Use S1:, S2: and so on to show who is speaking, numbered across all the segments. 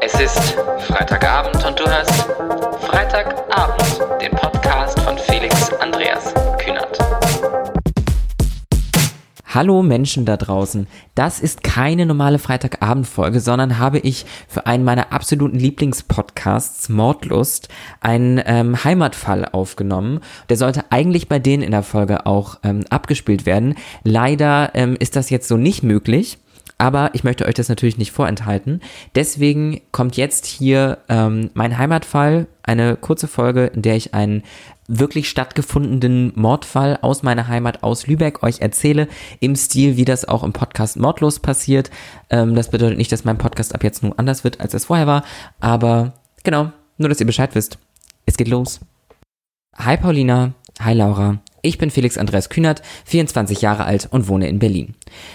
S1: Es ist Freitagabend und du hörst Freitagabend, den Podcast von Felix Andreas Kühnert.
S2: Hallo Menschen da draußen. Das ist keine normale Freitagabendfolge, sondern habe ich für einen meiner absoluten Lieblingspodcasts, Mordlust, einen ähm, Heimatfall aufgenommen. Der sollte eigentlich bei denen in der Folge auch ähm, abgespielt werden. Leider ähm, ist das jetzt so nicht möglich. Aber ich möchte euch das natürlich nicht vorenthalten. Deswegen kommt jetzt hier ähm, mein Heimatfall, eine kurze Folge, in der ich einen wirklich stattgefundenen Mordfall aus meiner Heimat aus Lübeck euch erzähle, im Stil, wie das auch im Podcast Mordlos passiert. Ähm, das bedeutet nicht, dass mein Podcast ab jetzt nur anders wird, als es vorher war, aber genau, nur dass ihr Bescheid wisst. Es geht los. Hi Paulina, hi Laura. Ich bin Felix Andreas Kühnert, 24 Jahre alt und wohne in Berlin.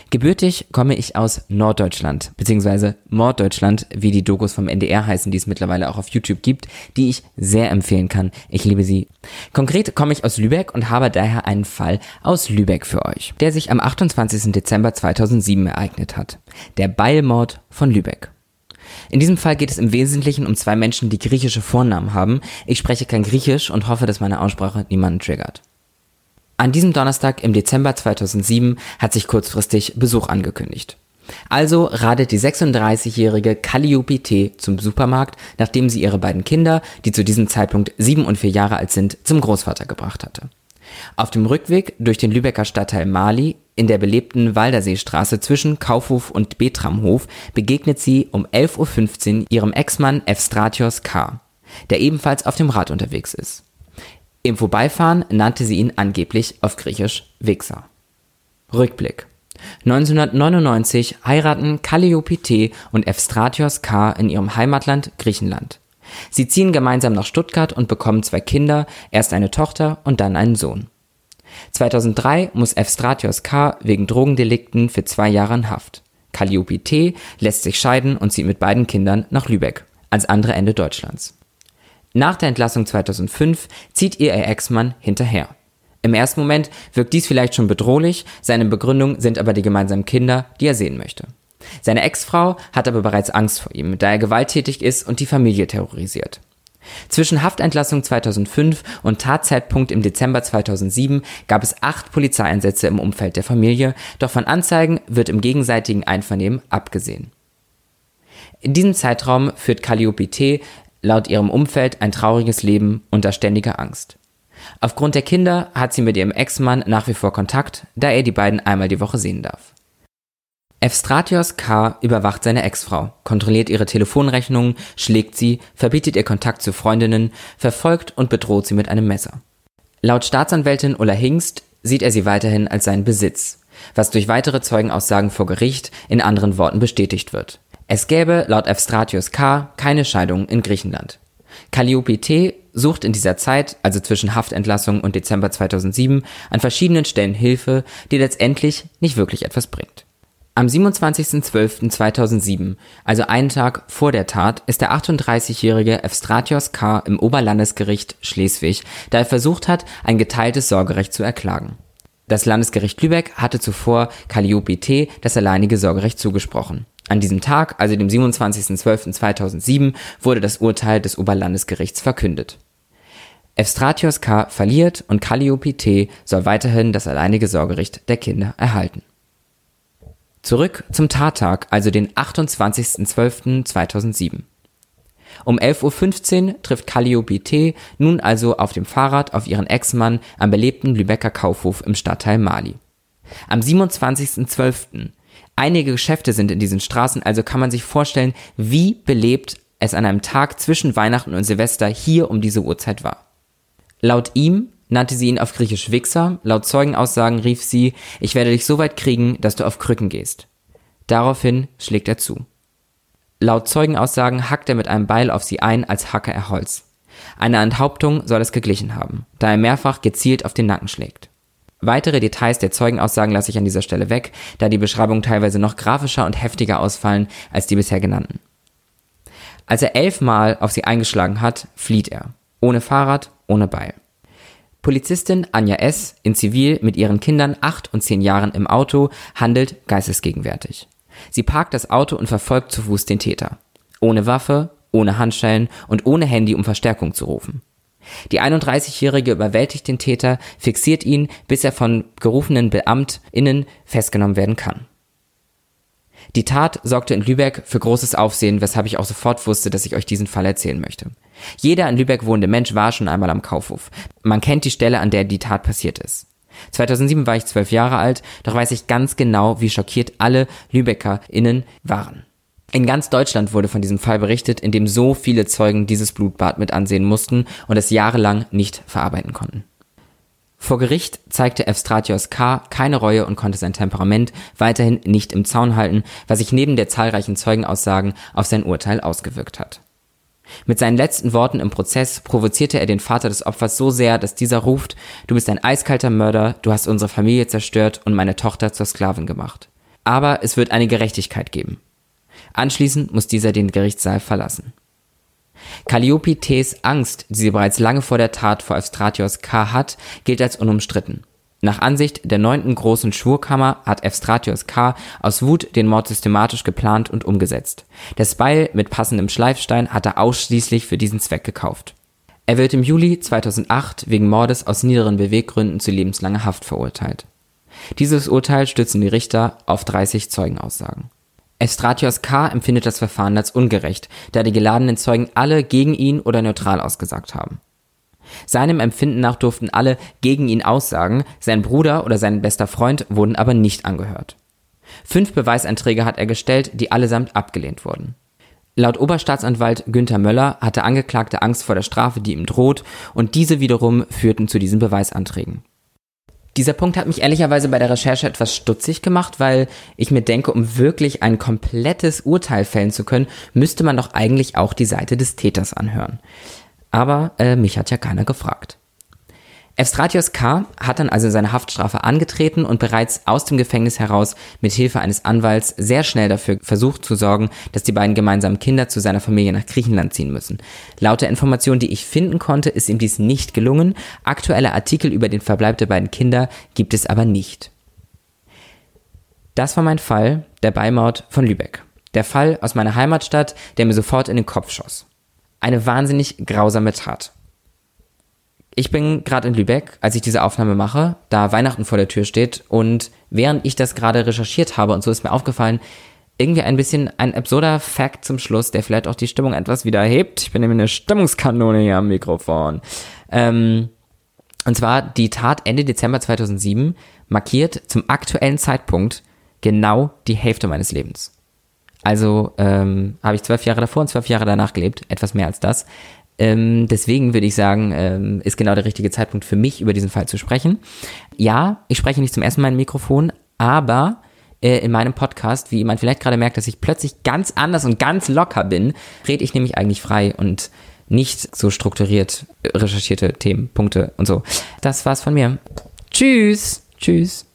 S2: Gebürtig komme ich aus Norddeutschland, beziehungsweise Morddeutschland, wie die Dokus vom NDR heißen, die es mittlerweile auch auf YouTube gibt, die ich sehr empfehlen kann. Ich liebe sie. Konkret komme ich aus Lübeck und habe daher einen Fall aus Lübeck für euch, der sich am 28. Dezember 2007 ereignet hat. Der Beilmord von Lübeck. In diesem Fall geht es im Wesentlichen um zwei Menschen, die griechische Vornamen haben. Ich spreche kein Griechisch und hoffe, dass meine Aussprache niemanden triggert. An diesem Donnerstag im Dezember 2007 hat sich kurzfristig Besuch angekündigt. Also radet die 36-jährige Calliope T. zum Supermarkt, nachdem sie ihre beiden Kinder, die zu diesem Zeitpunkt sieben und vier Jahre alt sind, zum Großvater gebracht hatte. Auf dem Rückweg durch den Lübecker Stadtteil Mali in der belebten Walderseestraße zwischen Kaufhof und Betramhof begegnet sie um 11.15 Uhr ihrem Ex-Mann Evstratios K., der ebenfalls auf dem Rad unterwegs ist. Im Vorbeifahren nannte sie ihn angeblich auf Griechisch Wichser. Rückblick. 1999 heiraten Calliope T. und Evstratios K. in ihrem Heimatland Griechenland. Sie ziehen gemeinsam nach Stuttgart und bekommen zwei Kinder, erst eine Tochter und dann einen Sohn. 2003 muss Evstratios K. wegen Drogendelikten für zwei Jahre in Haft. Calliope T. lässt sich scheiden und zieht mit beiden Kindern nach Lübeck, ans andere Ende Deutschlands. Nach der Entlassung 2005 zieht ihr ihr Ex-Mann hinterher. Im ersten Moment wirkt dies vielleicht schon bedrohlich, seine Begründung sind aber die gemeinsamen Kinder, die er sehen möchte. Seine Ex-Frau hat aber bereits Angst vor ihm, da er gewalttätig ist und die Familie terrorisiert. Zwischen Haftentlassung 2005 und Tatzeitpunkt im Dezember 2007 gab es acht Polizeieinsätze im Umfeld der Familie, doch von Anzeigen wird im gegenseitigen Einvernehmen abgesehen. In diesem Zeitraum führt Calliope T laut ihrem Umfeld ein trauriges Leben unter ständiger Angst. Aufgrund der Kinder hat sie mit ihrem Ex-Mann nach wie vor Kontakt, da er die beiden einmal die Woche sehen darf. Evstratios K. überwacht seine Ex-Frau, kontrolliert ihre Telefonrechnungen, schlägt sie, verbietet ihr Kontakt zu Freundinnen, verfolgt und bedroht sie mit einem Messer. Laut Staatsanwältin Ulla Hingst sieht er sie weiterhin als seinen Besitz, was durch weitere Zeugenaussagen vor Gericht in anderen Worten bestätigt wird. Es gäbe laut Evstratios K. keine Scheidung in Griechenland. Calliope T. sucht in dieser Zeit, also zwischen Haftentlassung und Dezember 2007, an verschiedenen Stellen Hilfe, die letztendlich nicht wirklich etwas bringt. Am 27.12.2007, also einen Tag vor der Tat, ist der 38-jährige Evstratios K. im Oberlandesgericht Schleswig, da er versucht hat, ein geteiltes Sorgerecht zu erklagen. Das Landesgericht Lübeck hatte zuvor Calliope T. das alleinige Sorgerecht zugesprochen. An diesem Tag, also dem 27.12.2007, wurde das Urteil des Oberlandesgerichts verkündet. Evstratios K. verliert und Calliope T. soll weiterhin das alleinige Sorgerecht der Kinder erhalten. Zurück zum Tattag, also den 28.12.2007. Um 11.15 Uhr trifft Calliope T. nun also auf dem Fahrrad auf ihren Ex-Mann am belebten Lübecker Kaufhof im Stadtteil Mali. Am 27.12. Einige Geschäfte sind in diesen Straßen, also kann man sich vorstellen, wie belebt es an einem Tag zwischen Weihnachten und Silvester hier um diese Uhrzeit war. Laut ihm nannte sie ihn auf Griechisch Wichser, laut Zeugenaussagen rief sie, ich werde dich so weit kriegen, dass du auf Krücken gehst. Daraufhin schlägt er zu. Laut Zeugenaussagen hackt er mit einem Beil auf sie ein, als hacke er Holz. Eine Enthauptung soll es geglichen haben, da er mehrfach gezielt auf den Nacken schlägt. Weitere Details der Zeugenaussagen lasse ich an dieser Stelle weg, da die Beschreibungen teilweise noch grafischer und heftiger ausfallen als die bisher genannten. Als er elfmal auf sie eingeschlagen hat, flieht er. Ohne Fahrrad, ohne Beil. Polizistin Anja S. in Zivil mit ihren Kindern acht und zehn Jahren im Auto handelt geistesgegenwärtig. Sie parkt das Auto und verfolgt zu Fuß den Täter. Ohne Waffe, ohne Handschellen und ohne Handy, um Verstärkung zu rufen. Die 31-Jährige überwältigt den Täter, fixiert ihn, bis er von gerufenen BeamtInnen festgenommen werden kann. Die Tat sorgte in Lübeck für großes Aufsehen, weshalb ich auch sofort wusste, dass ich euch diesen Fall erzählen möchte. Jeder in Lübeck wohnende Mensch war schon einmal am Kaufhof. Man kennt die Stelle, an der die Tat passiert ist. 2007 war ich zwölf Jahre alt, doch weiß ich ganz genau, wie schockiert alle LübeckerInnen waren. In ganz Deutschland wurde von diesem Fall berichtet, in dem so viele Zeugen dieses Blutbad mit ansehen mussten und es jahrelang nicht verarbeiten konnten. Vor Gericht zeigte Evstratios K. keine Reue und konnte sein Temperament weiterhin nicht im Zaun halten, was sich neben der zahlreichen Zeugenaussagen auf sein Urteil ausgewirkt hat. Mit seinen letzten Worten im Prozess provozierte er den Vater des Opfers so sehr, dass dieser ruft, du bist ein eiskalter Mörder, du hast unsere Familie zerstört und meine Tochter zur Sklavin gemacht. Aber es wird eine Gerechtigkeit geben. Anschließend muss dieser den Gerichtssaal verlassen. Calliope T's Angst, die sie bereits lange vor der Tat vor Evstratios K. hat, gilt als unumstritten. Nach Ansicht der neunten großen Schwurkammer hat Evstratios K. aus Wut den Mord systematisch geplant und umgesetzt. Das Beil mit passendem Schleifstein hat er ausschließlich für diesen Zweck gekauft. Er wird im Juli 2008 wegen Mordes aus niederen Beweggründen zu lebenslanger Haft verurteilt. Dieses Urteil stützen die Richter auf 30 Zeugenaussagen. Estratios K. empfindet das Verfahren als ungerecht, da die geladenen Zeugen alle gegen ihn oder neutral ausgesagt haben. Seinem Empfinden nach durften alle gegen ihn aussagen, sein Bruder oder sein bester Freund wurden aber nicht angehört. Fünf Beweisanträge hat er gestellt, die allesamt abgelehnt wurden. Laut Oberstaatsanwalt Günther Möller hatte Angeklagte Angst vor der Strafe, die ihm droht, und diese wiederum führten zu diesen Beweisanträgen. Dieser Punkt hat mich ehrlicherweise bei der Recherche etwas stutzig gemacht, weil ich mir denke, um wirklich ein komplettes Urteil fällen zu können, müsste man doch eigentlich auch die Seite des Täters anhören. Aber äh, mich hat ja keiner gefragt. Evstratios K. hat dann also seine Haftstrafe angetreten und bereits aus dem Gefängnis heraus mit Hilfe eines Anwalts sehr schnell dafür versucht zu sorgen, dass die beiden gemeinsamen Kinder zu seiner Familie nach Griechenland ziehen müssen. Laut der Information, die ich finden konnte, ist ihm dies nicht gelungen. Aktuelle Artikel über den Verbleib der beiden Kinder gibt es aber nicht. Das war mein Fall, der Beimord von Lübeck. Der Fall aus meiner Heimatstadt, der mir sofort in den Kopf schoss. Eine wahnsinnig grausame Tat. Ich bin gerade in Lübeck, als ich diese Aufnahme mache, da Weihnachten vor der Tür steht und während ich das gerade recherchiert habe und so ist mir aufgefallen, irgendwie ein bisschen ein absurder Fact zum Schluss, der vielleicht auch die Stimmung etwas wieder hebt. Ich bin nämlich eine Stimmungskanone hier am Mikrofon. Ähm, und zwar die Tat Ende Dezember 2007 markiert zum aktuellen Zeitpunkt genau die Hälfte meines Lebens. Also ähm, habe ich zwölf Jahre davor und zwölf Jahre danach gelebt, etwas mehr als das. Ähm, deswegen würde ich sagen, ähm, ist genau der richtige Zeitpunkt für mich, über diesen Fall zu sprechen. Ja, ich spreche nicht zum ersten Mal im Mikrofon, aber äh, in meinem Podcast, wie man vielleicht gerade merkt, dass ich plötzlich ganz anders und ganz locker bin, rede ich nämlich eigentlich frei und nicht so strukturiert recherchierte Themen, Punkte und so. Das war's von mir. Tschüss. Tschüss.